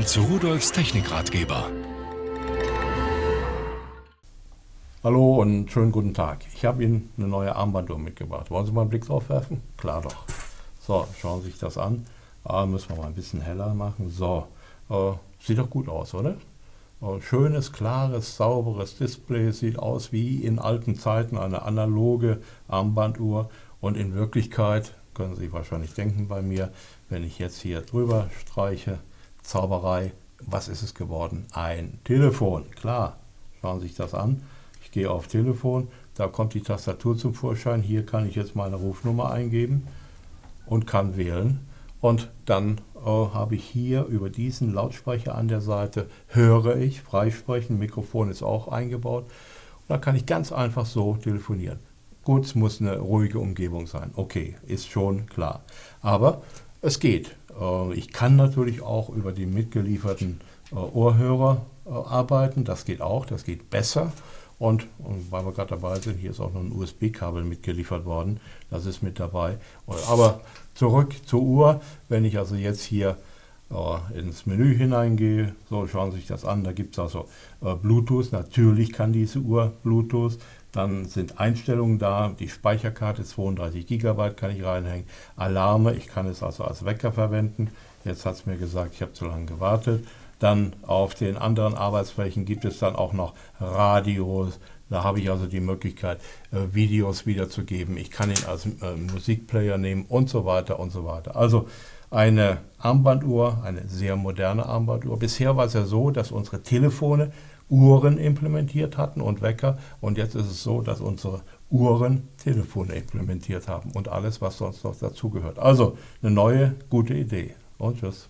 Willkommen zu Rudolfs Technikratgeber. Hallo und schönen guten Tag. Ich habe Ihnen eine neue Armbanduhr mitgebracht. Wollen Sie mal einen Blick drauf werfen? Klar doch. So, schauen Sie sich das an. Ah, müssen wir mal ein bisschen heller machen. So, äh, sieht doch gut aus, oder? Äh, schönes, klares, sauberes Display. Sieht aus wie in alten Zeiten eine analoge Armbanduhr. Und in Wirklichkeit, können Sie sich wahrscheinlich denken bei mir, wenn ich jetzt hier drüber streiche, Zauberei, was ist es geworden? Ein Telefon, klar. Schauen Sie sich das an. Ich gehe auf Telefon, da kommt die Tastatur zum Vorschein. Hier kann ich jetzt meine Rufnummer eingeben und kann wählen. Und dann äh, habe ich hier über diesen Lautsprecher an der Seite, höre ich, freisprechen, Mikrofon ist auch eingebaut. Und da kann ich ganz einfach so telefonieren. Gut, es muss eine ruhige Umgebung sein. Okay, ist schon klar. Aber es geht. Äh, ich kann natürlich auch über die mitgelieferten äh, Ohrhörer äh, arbeiten. Das geht auch, das geht besser. Und, und weil wir gerade dabei sind, hier ist auch noch ein USB-Kabel mitgeliefert worden. Das ist mit dabei. Aber zurück zur Uhr. Wenn ich also jetzt hier ins Menü hineingehe, so schauen Sie sich das an. Da gibt es also äh, Bluetooth. Natürlich kann diese Uhr Bluetooth. Dann sind Einstellungen da. Die Speicherkarte 32 GB kann ich reinhängen. Alarme, ich kann es also als Wecker verwenden. Jetzt hat es mir gesagt, ich habe zu lange gewartet. Dann auf den anderen Arbeitsflächen gibt es dann auch noch Radios. Da habe ich also die Möglichkeit, äh, Videos wiederzugeben. Ich kann ihn als äh, Musikplayer nehmen und so weiter und so weiter. Also eine Armbanduhr, eine sehr moderne Armbanduhr. Bisher war es ja so, dass unsere Telefone Uhren implementiert hatten und Wecker. Und jetzt ist es so, dass unsere Uhren Telefone implementiert haben und alles, was sonst noch dazugehört. Also eine neue, gute Idee. Und tschüss.